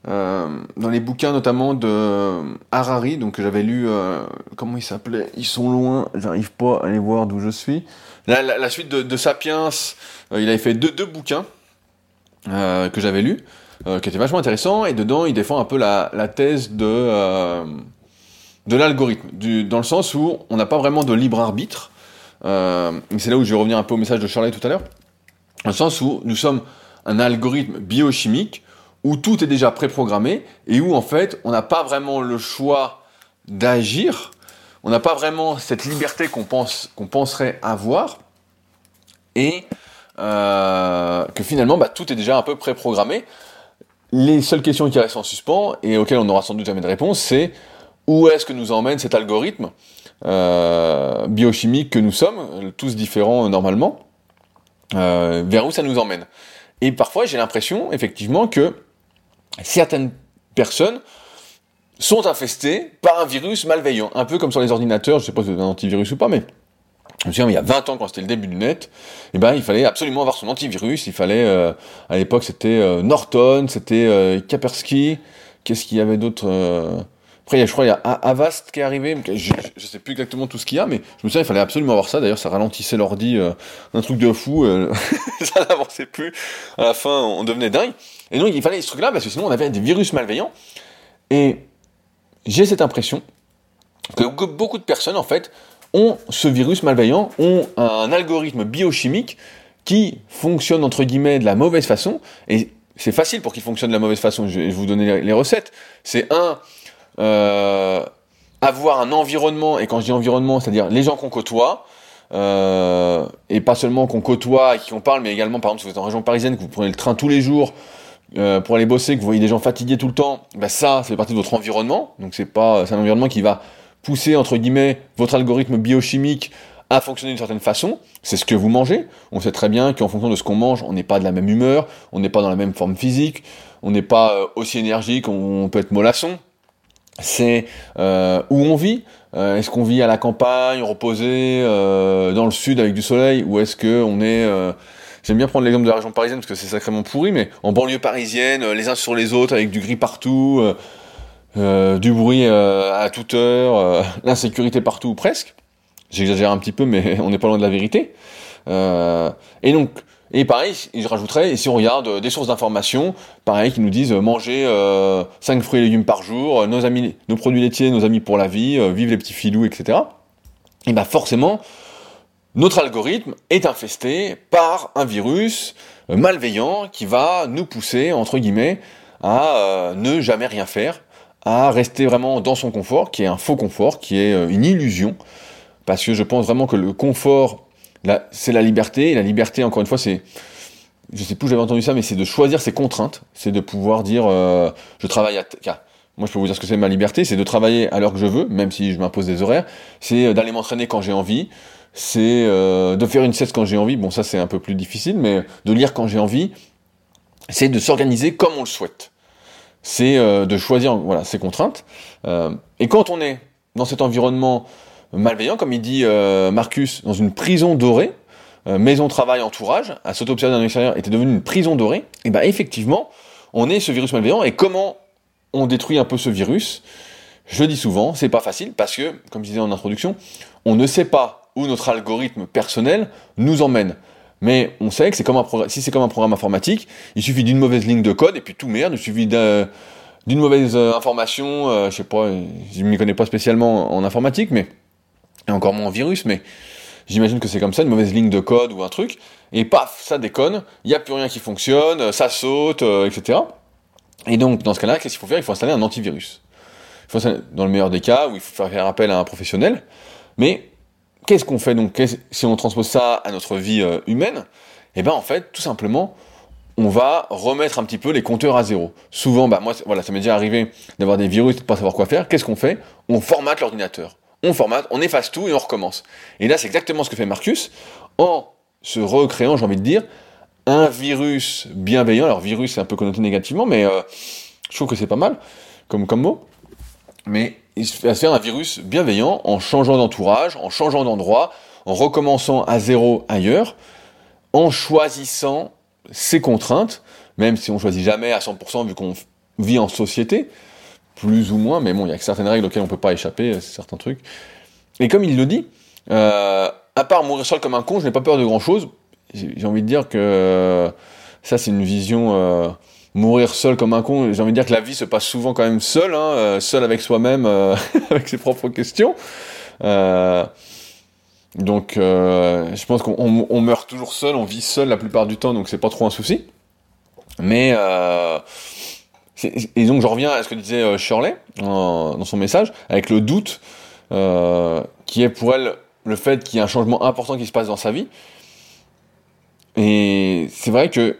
euh, dans les bouquins notamment de Harari, donc que j'avais lu, euh, comment il s'appelait? Ils sont loin, j'arrive pas à aller voir d'où je suis. La, suite de, de Sapiens, euh, il avait fait deux, bouquins que j'avais lus, qui étaient vachement intéressants, et dedans il défend un peu la, thèse de, de l'algorithme, dans le sens où on n'a pas vraiment de libre arbitre. Et c'est là où je vais revenir un peu au message de Charlie tout à l'heure, dans le sens où nous sommes un algorithme biochimique où tout est déjà préprogrammé et où en fait on n'a pas vraiment le choix d'agir, on n'a pas vraiment cette liberté qu'on pense qu'on penserait avoir et euh, que finalement bah, tout est déjà un peu préprogrammé. Les seules questions qui restent en suspens et auxquelles on n'aura sans doute jamais de réponse, c'est où est-ce que nous emmène cet algorithme euh, biochimique que nous sommes, tous différents normalement, euh, vers où ça nous emmène? Et parfois, j'ai l'impression, effectivement, que certaines personnes sont infestées par un virus malveillant. Un peu comme sur les ordinateurs, je sais pas si avez un antivirus ou pas, mais je me il y a 20 ans, quand c'était le début du net, eh ben, il fallait absolument avoir son antivirus. Il fallait, euh, à l'époque, c'était euh, Norton, c'était euh, Kaspersky. Qu'est-ce qu'il y avait d'autre Après, je crois, il y a Avast qui est arrivé. Je, je sais plus exactement tout ce qu'il y a, mais je me souviens, il fallait absolument avoir ça. D'ailleurs, ça ralentissait l'ordi, un truc de fou. ça n'avançait plus. À la fin, on devenait dingue. Et donc, il fallait ce truc-là, parce que sinon, on avait des virus malveillants. Et j'ai cette impression que beaucoup de personnes, en fait, ont ce virus malveillant, ont un algorithme biochimique qui fonctionne entre guillemets de la mauvaise façon, et c'est facile pour qu'il fonctionne de la mauvaise façon, je vais vous donner les recettes. C'est un, euh, avoir un environnement, et quand je dis environnement, c'est-à-dire les gens qu'on côtoie, euh, et pas seulement qu'on côtoie et qui on parle, mais également par exemple si vous êtes en région parisienne, que vous prenez le train tous les jours euh, pour aller bosser, que vous voyez des gens fatigués tout le temps, ben ça, ça fait partie de votre environnement, donc c'est pas, c'est un environnement qui va pousser, entre guillemets, votre algorithme biochimique à fonctionner d'une certaine façon, c'est ce que vous mangez. On sait très bien qu'en fonction de ce qu'on mange, on n'est pas de la même humeur, on n'est pas dans la même forme physique, on n'est pas euh, aussi énergique, on, peut être mollasson. C'est euh, où on vit. Est-ce qu'on vit à la campagne, reposé, dans le sud avec du soleil, ou est-ce que on est J'aime bien prendre l'exemple de la région parisienne parce que c'est sacrément pourri, mais en banlieue parisienne, les uns sur les autres, avec du gris partout, euh, du bruit euh, à toute heure, euh, l'insécurité partout ou presque. J'exagère un petit peu, mais on n'est pas loin de la vérité. et donc, et pareil, je rajouterais, si on regarde des sources d'information, pareil, qui nous disent manger 5 fruits et légumes par jour, nos amis, nos produits laitiers, nos amis pour la vie, vive les petits filous, etc. Et ben forcément, notre algorithme est infesté par un virus malveillant qui va nous pousser, entre guillemets, à ne jamais rien faire, à rester vraiment dans son confort, qui est un faux confort, qui est euh, une illusion, parce que je pense vraiment que le confort, c'est la liberté, et la liberté, encore une fois, c'est, je sais plus où j'avais entendu ça, mais c'est de choisir ses contraintes, c'est de pouvoir dire, euh, je travaille à... Moi, je peux vous dire ce que c'est ma liberté, c'est de travailler à l'heure que je veux, même si je m'impose des horaires, c'est euh, d'aller m'entraîner quand j'ai envie, c'est de faire une sieste quand j'ai envie, bon ça c'est un peu plus difficile, mais de lire quand j'ai envie, c'est de s'organiser comme on le souhaite c'est euh, de choisir voilà ses contraintes. Euh, et quand on est dans cet environnement malveillant, comme il dit euh, Marcus, dans une prison dorée, maison, travail, entourage, à s'auto-observer dans l'extérieur était devenu une prison dorée, et ben effectivement, on est ce virus malveillant. Et comment on détruit un peu ce virus? Je dis souvent, c'est pas facile parce que, comme je disais en introduction, on ne sait pas où notre algorithme personnel nous emmène. Mais on sait que c'est comme un si c'est comme un programme informatique, il suffit d'une mauvaise ligne de code et puis tout merde, il suffit d'une mauvaise euh, information, euh, je sais pas, je m'y connais pas spécialement en informatique, mais et encore moins en virus, mais j'imagine que c'est comme ça, une mauvaise ligne de code ou un truc, et paf, ça déconne, il n'y a plus rien qui fonctionne, ça saute, euh, etc. Et donc dans ce cas-là, qu'est-ce qu'il faut faire? Il faut installer un antivirus. Dans le meilleur des cas, où il faut faire appel à un professionnel, mais qu'est-ce qu'on fait donc si on transpose ça à notre vie euh, humaine Eh ben en fait, tout simplement, on va remettre un petit peu les compteurs à zéro. Souvent, bah moi, voilà, ça m'est déjà arrivé d'avoir des virus, de pas savoir quoi faire. Qu'est-ce qu'on fait? On formate l'ordinateur. On formate, on efface tout et on recommence. Et là, c'est exactement ce que fait Marcus en se recréant, j'ai envie de dire, un virus bienveillant. Alors, virus, c'est un peu connoté négativement, mais euh, je trouve que c'est pas mal comme, comme mot. Mais il se fait faire un virus bienveillant en changeant d'entourage, en changeant d'endroit, en recommençant à zéro ailleurs, en choisissant ses contraintes, même si on choisit jamais à 100% vu qu'on vit en société, plus ou moins, mais bon, il y a certaines règles auxquelles on peut pas échapper, certains trucs. Et comme il le dit, euh, à part mourir seul comme un con, je n'ai pas peur de grand chose. J'ai envie de dire que ça, c'est une vision euh, mourir seul comme un con. J'ai envie de dire que la vie se passe souvent quand même seul, hein, euh, seul avec soi-même, euh, avec ses propres questions. Euh, donc, je pense qu'on meurt toujours seul, on vit seul la plupart du temps, donc c'est pas trop un souci. Mais et donc je reviens à ce que disait Shirley dans son message, avec le doute qui est pour elle le fait qu'il y a un changement important qui se passe dans sa vie. Et c'est vrai que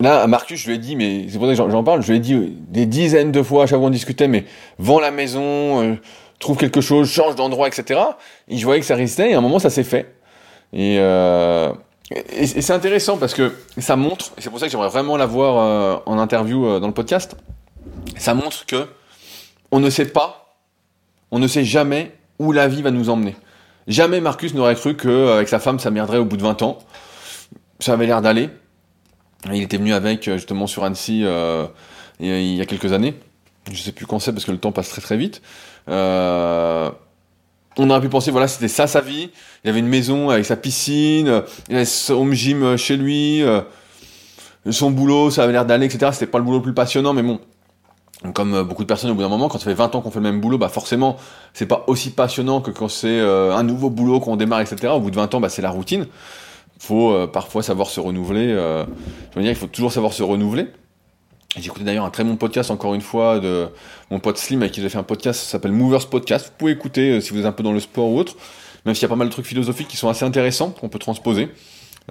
Là, à Marcus, je lui ai dit, mais c'est pour ça que j'en parle, je lui ai dit des dizaines de fois à chaque fois qu'on discutait, mais vends la maison, euh, trouve quelque chose, change d'endroit, etc. Et je voyais que ça résistait, et à un moment, ça s'est fait. Et, euh, et, c'est intéressant parce que ça montre, et c'est pour ça que j'aimerais vraiment l'avoir euh, en interview euh, dans le podcast, ça montre que on ne sait pas, on ne sait jamais où la vie va nous emmener. Jamais Marcus n'aurait cru qu'avec sa femme, ça merderait au bout de 20 ans. Ça avait l'air d'aller. Il était venu avec, justement, sur Annecy euh, il y a quelques années. Je sais plus quand c'est parce que le temps passe très très vite. Euh, on aurait pu penser, voilà, c'était ça sa vie. Il avait une maison avec sa piscine, il avait son home gym chez lui, euh, son boulot, ça avait l'air d'aller, etc. C'était pas le boulot le plus passionnant, mais bon. Comme euh, beaucoup de personnes au bout d'un moment, quand ça fait 20 ans qu'on fait le même boulot, bah forcément, c'est pas aussi passionnant que quand c'est euh, un nouveau boulot qu'on démarre, etc. Au bout de 20 ans, bah c'est la routine. Faut parfois savoir se renouveler. je veux dire, il faut toujours savoir se renouveler. J'ai écouté d'ailleurs un très bon podcast, encore une fois, de mon pote Slim, avec qui j'ai fait un podcast, ça s'appelle Movers Podcast. Vous pouvez écouter euh, si vous êtes un peu dans le sport ou autre, même s'il y a pas mal de trucs philosophiques qui sont assez intéressants, qu'on peut transposer.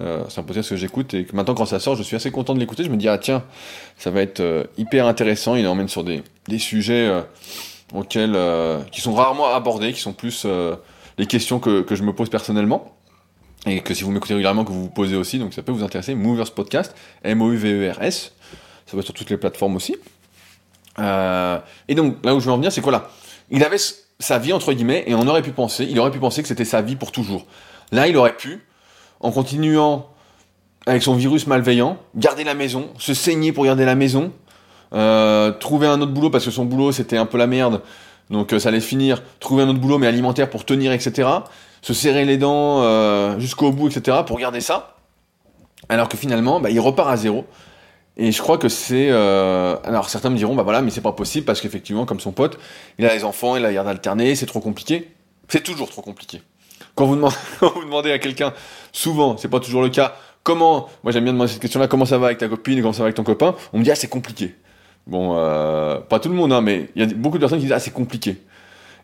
Euh, c'est un podcast que j'écoute et que maintenant, quand ça sort, je suis assez content de l'écouter. Je me dis, ah tiens, ça va être euh, hyper intéressant. Il emmène sur des, des sujets auxquels, qui sont rarement abordés, qui sont plus les questions que, que je me pose personnellement et que si vous m'écoutez régulièrement, que vous vous posez aussi, donc ça peut vous intéresser. Movers Podcast, M-O-U-V-E-R-S ça va sur toutes les plateformes aussi. Euh, et donc, là où je veux en venir, c'est quoi là Il avait sa vie, entre guillemets, et on aurait pu penser, il aurait pu penser que c'était sa vie pour toujours. Là, il aurait pu, en continuant avec son virus malveillant, garder la maison, se saigner pour garder la maison, euh, trouver un autre boulot parce que son boulot c'était un peu la merde, donc euh, ça allait finir, trouver un autre boulot mais alimentaire pour tenir, etc. Se serrer les dents jusqu'au bout, etc. pour garder ça. Alors que finalement, bah, il repart à zéro. Et je crois que c'est. Euh... Alors certains me diront, bah voilà, mais c'est pas possible parce qu'effectivement, comme son pote, il a les enfants, il a la garde alternée, c'est trop compliqué. C'est toujours trop compliqué. Quand vous demandez, quand vous demandez à quelqu'un, souvent, c'est pas toujours le cas, comment. Moi j'aime bien demander cette question-là, comment ça va avec ta copine, comment ça va avec ton copain? On me dit, ah, c'est compliqué. Bon, euh, pas tout le monde, hein, mais il y a beaucoup de personnes qui disent, ah, c'est compliqué.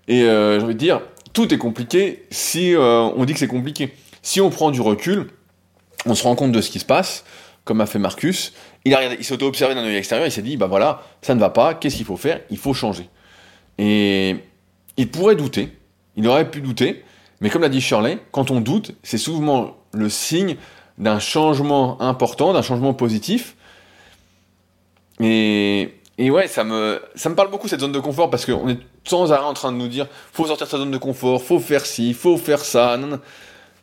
Et euh, j'ai envie de dire, tout est compliqué si euh, on dit que c'est compliqué. Si on prend du recul, on se rend compte de ce qui se passe, comme a fait Marcus, il, s'est auto-observé d'un œil extérieur, il s'est dit, bah voilà, ça ne va pas, qu'est-ce qu'il faut faire? Il faut changer. Et il pourrait douter, il aurait pu douter, mais comme l'a dit Shirley, quand on doute, c'est souvent le signe d'un changement important, d'un changement positif. Et, et ouais, ça me, ça me parle beaucoup cette zone de confort parce qu'on est sans arrêt en train de nous dire faut sortir de sa zone de confort, faut faire ci, faut faire ça.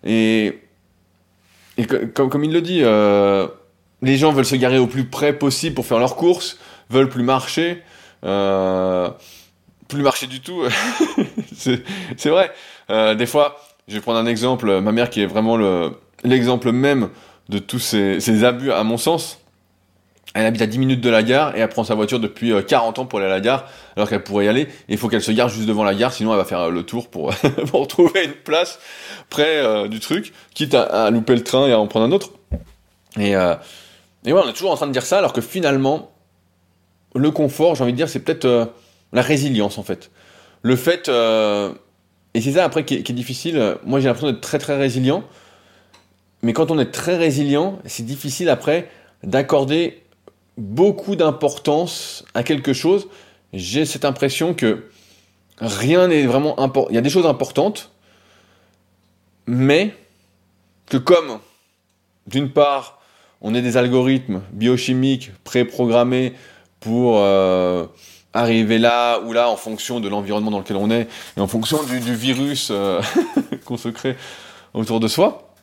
Et, et comme, comme il le dit, euh, les gens veulent se garer au plus près possible pour faire leurs courses, veulent plus marcher, euh, plus marcher du tout. c'est vrai. Euh, des fois, je vais prendre un exemple, ma mère qui est vraiment l'exemple même de tous ces, abus à mon sens. Elle habite à 10 minutes de la gare et elle prend sa voiture depuis 40 euh, ans pour aller à la gare alors qu'elle pourrait y aller. Il faut qu'elle se gare juste devant la gare, sinon elle va faire euh, le tour pour, pour trouver une place près euh, du truc, quitte à, louper le train et à en prendre un autre. Et, et on est toujours en train de dire ça, alors que finalement, le confort, j'ai envie de dire, c'est peut-être la résilience en fait. Le fait, et c'est ça après qui est, difficile, moi j'ai l'impression d'être très très résilient, mais quand on est très résilient, c'est difficile après d'accorder beaucoup d'importance à quelque chose. J'ai cette impression que rien n'est vraiment important. Il y a des choses importantes, mais que comme, d'une part, on est des algorithmes biochimiques préprogrammés pour euh, arriver là ou là en fonction de l'environnement dans lequel on est et en fonction du, virus euh, qu'on se crée autour de soi,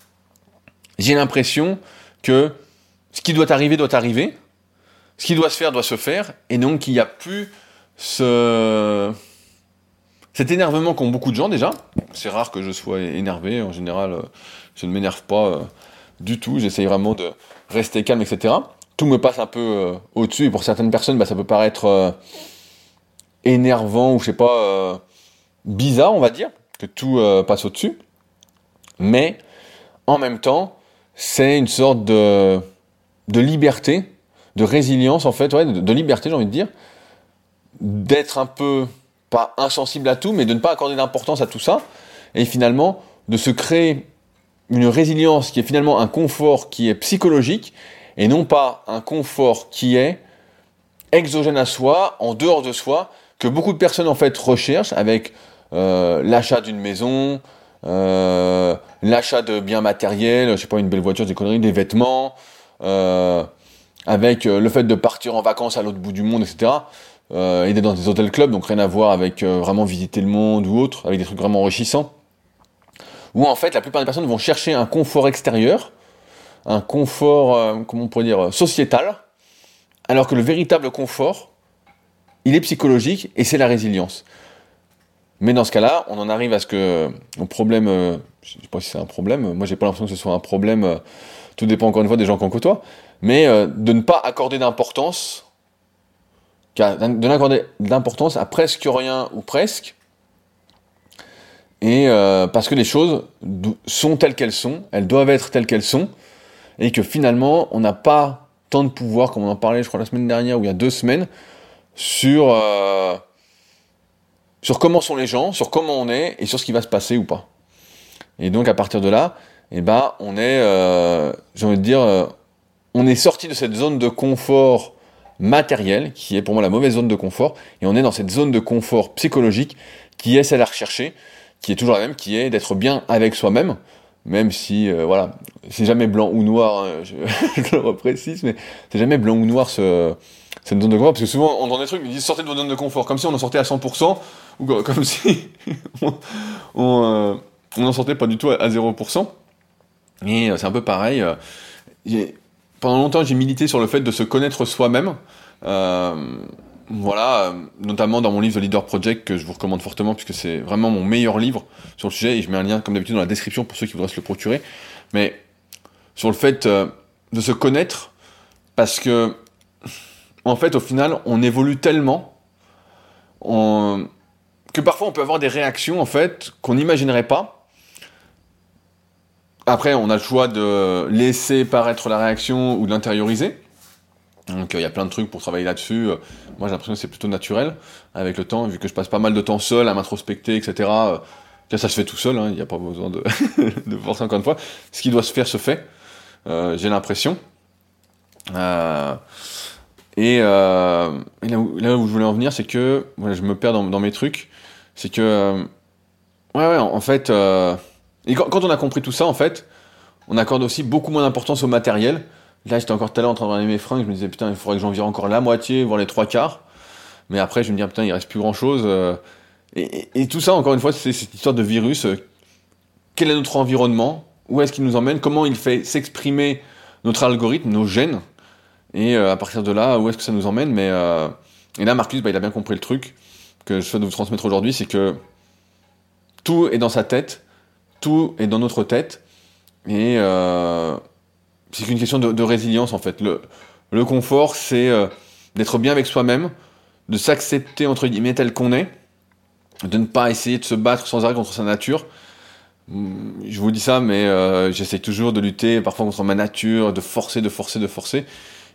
j'ai l'impression que ce qui doit arriver doit arriver, ce qui doit se faire doit se faire, et donc il n'y a plus ce... cet énervement qu'ont beaucoup de gens déjà. C'est rare que je sois énervé, en général euh, je ne m'énerve pas du tout, j'essaye vraiment de rester calme, etc. Tout me passe un peu euh, au-dessus, et pour certaines personnes, bah, ça peut paraître euh, énervant ou je sais pas, euh, bizarre, on va dire, que tout passe au-dessus. Mais en même temps, c'est une sorte de liberté, de résilience en fait, ouais, de, liberté, j'ai envie de dire, d'être un peu pas insensible à tout, mais de ne pas accorder d'importance à tout ça, et finalement de se créer une résilience qui est finalement un confort qui est psychologique et non pas un confort qui est exogène à soi, en dehors de soi, que beaucoup de personnes en fait recherchent avec euh, l'achat d'une maison, euh, l'achat de biens matériels, je sais pas une belle voiture, des conneries, des vêtements, euh, avec le fait de partir en vacances à l'autre bout du monde, etc. et d'être dans des hôtels clubs, donc rien à voir avec vraiment visiter le monde ou autre, avec des trucs vraiment enrichissants. où en fait la plupart des personnes vont chercher un confort extérieur, un confort, euh, comment on pourrait dire, sociétal, alors que le véritable confort, il est psychologique et c'est la résilience. Mais dans ce cas-là, on en arrive à ce que, au problème, euh, je ne sais pas si c'est un problème, moi j'ai pas l'impression que ce soit un problème, euh, tout dépend encore une fois des gens qu'on côtoie, mais euh, de ne pas accorder d'importance, de n'accorder d'importance à presque rien ou presque, et parce que les choses sont telles qu'elles sont, elles doivent être telles qu'elles sont, et que finalement on n'a pas tant de pouvoir, comme on en parlait je crois la semaine dernière ou il y a deux semaines, sur sur comment sont les gens, sur comment on est et sur ce qui va se passer ou pas. Et donc à partir de là, eh ben, on est, euh, j'ai envie de dire, euh, on est sorti de cette zone de confort matériel, qui est pour moi la mauvaise zone de confort, et on est dans cette zone de confort psychologique, qui est celle à rechercher, qui est toujours la même, qui est d'être bien avec soi-même, même si, euh, voilà, c'est jamais blanc ou noir, hein, je, le reprécise, mais c'est jamais blanc ou noir ce, cette zone de confort, parce que souvent on entend des trucs, ils disent sortez de votre zone de confort, comme si on en sortait à 100%, ou comme si on, on, euh, sortait pas du tout à 0%. Et euh, c'est un peu pareil. Pendant longtemps, j'ai milité sur le fait de se connaître soi-même. voilà, notamment dans mon livre The Leader Project que je vous recommande fortement puisque c'est vraiment mon meilleur livre sur le sujet et je mets un lien comme d'habitude dans la description pour ceux qui voudraient se le procurer. Mais sur le fait de se connaître parce que en fait, au final, on évolue tellement que parfois on peut avoir des réactions en fait qu'on n'imaginerait pas. Après, on a le choix de laisser paraître la réaction ou de l'intérioriser. Donc il y a plein de trucs pour travailler là-dessus. Moi j'ai l'impression que c'est plutôt naturel avec le temps, vu que je passe pas mal de temps seul à m'introspecter, etc. ça se fait tout seul, hein. il n'y a pas besoin de, de forcer encore une fois. Ce qui doit se faire se fait, euh, j'ai l'impression. Euh, et, euh, là, où, je voulais en venir, c'est que voilà, je me perds dans, mes trucs. C'est que euh, ouais, ouais, en fait, euh, et quand, on a compris tout ça, en fait, on accorde aussi beaucoup moins d'importance au matériel. Là, j'étais encore tout à l'heure en train de regarder mes fringues, je me disais putain, il faudrait que j'en vire encore la moitié, voire les trois quarts. Mais après, je me dis putain, il reste plus grand chose. Euh. Et, tout ça, encore une fois, c'est cette histoire de virus. Quel est notre environnement? Où est-ce qu'il nous emmène? Comment il fait s'exprimer notre algorithme, nos gènes? Et euh, à partir de là, où est-ce que ça nous emmène? Mais euh, et là, Marcus, bah, il a bien compris le truc que je souhaite vous transmettre aujourd'hui, c'est que tout est dans sa tête, tout est dans notre tête, et euh, c'est qu'une question de, résilience en fait. Le, confort, c'est d'être bien avec soi-même, de s'accepter entre guillemets tel qu'on est, de ne pas essayer de se battre sans arrêt contre sa nature. Je vous dis ça, mais j'essaie toujours de lutter parfois contre ma nature, de forcer, de forcer, de forcer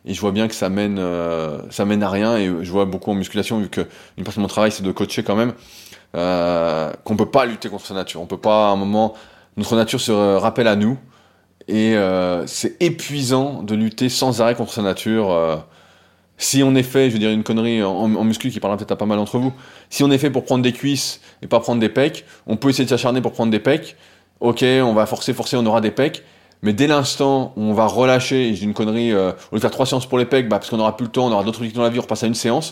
et je vois bien que ça mène euh, ça mène à rien et je vois beaucoup en musculation vu que une partie de mon travail c'est de coacher quand même euh, qu'on peut pas lutter contre sa nature. On peut pas à un moment notre nature se rappelle à nous. Et euh, c'est épuisant de lutter sans arrêt contre sa nature euh, si on est fait je veux dire une connerie en, en muscu qui parle peut-être à pas mal d'entre vous. Si on est fait pour prendre des cuisses et pas prendre des pecs on peut essayer de s'acharner pour prendre des pecs. Ok on va forcer forcer on aura des pecs. Mais dès l'instant où on va relâcher, et j'ai une connerie, euh, au lieu de faire trois séances pour les pecs, bah, parce qu'on n'aura plus le temps, on aura d'autres trucs dans la vie, on repasse à une séance,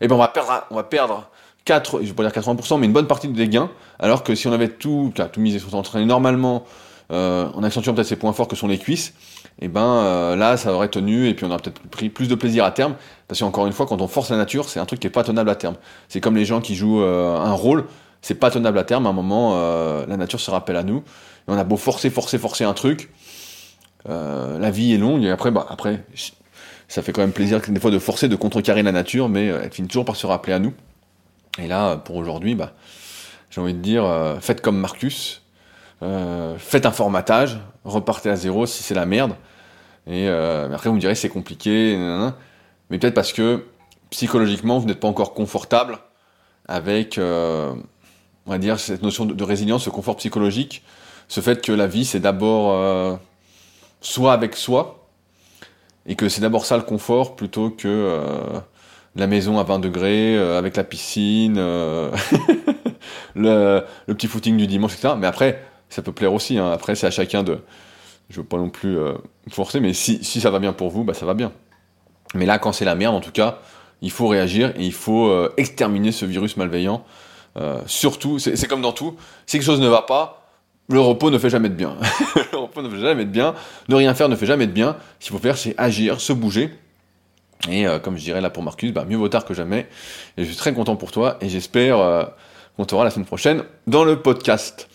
et eh ben on va perdre, on va perdre 4, je vais pas dire 80%, mais une bonne partie des gains, alors que si on avait tout, tout misé sur s'entraîner normalement, euh, en accentuant peut-être ses points forts que sont les cuisses, et eh ben euh, là ça aurait tenu et puis on aurait peut-être pris plus de plaisir à terme. Parce qu'encore une fois quand on force la nature c'est un truc qui est pas tenable à terme. C'est comme les gens qui jouent euh, un rôle c'est pas tenable à terme. À un moment euh, la nature se rappelle à nous. Et on a beau forcer forcer forcer un truc euh, la vie est longue et après, bah, après, ça fait quand même plaisir des fois de forcer, de contrecarrer la nature, mais euh, elle finit toujours par se rappeler à nous. Et là, pour aujourd'hui, bah, j'ai envie de dire, euh, faites comme Marcus, faites un formatage, repartez à zéro si c'est la merde. Et après, vous me direz c'est compliqué, mais peut-être parce que psychologiquement, vous n'êtes pas encore confortable avec, on va dire, cette notion de, de, résilience, ce confort psychologique, ce fait que la vie, c'est d'abord soit avec soi, et que c'est d'abord ça le confort plutôt que euh, la maison à 20 degrés, euh, avec la piscine, euh, le, petit footing du dimanche, etc. Mais après, ça peut plaire aussi, hein. après c'est à chacun de... Je veux pas non plus forcer, mais si, si, ça va bien pour vous, bah ça va bien. Mais là, quand c'est la merde, en tout cas, il faut réagir et il faut exterminer ce virus malveillant. surtout, c'est comme dans tout, si quelque chose ne va pas, le repos ne fait jamais de bien. le repos ne fait jamais de bien. Ne rien faire ne fait jamais de bien. Ce qu'il faut faire, c'est agir, se bouger. Et euh, comme je dirais là pour Marcus, bah, mieux vaut tard que jamais. Et je suis très content pour toi et j'espère euh, qu'on te la semaine prochaine dans le podcast.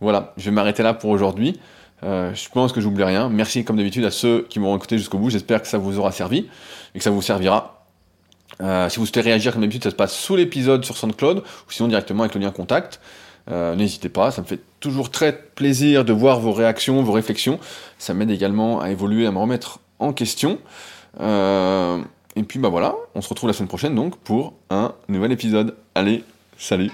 Voilà, je vais m'arrêter là pour aujourd'hui. Euh, je pense que j'oublie rien. Merci comme d'habitude à ceux qui m'ont écouté jusqu'au bout. J'espère que ça vous aura servi et que ça vous servira. Si vous souhaitez réagir comme d'habitude, ça se passe sous l'épisode sur SoundCloud ou sinon directement avec le lien contact. N'hésitez pas, ça me fait toujours très plaisir de voir vos réactions, vos réflexions. Ça m'aide également à évoluer, à me remettre en question. Et puis bah voilà, on se retrouve la semaine prochaine donc pour un nouvel épisode. Allez, salut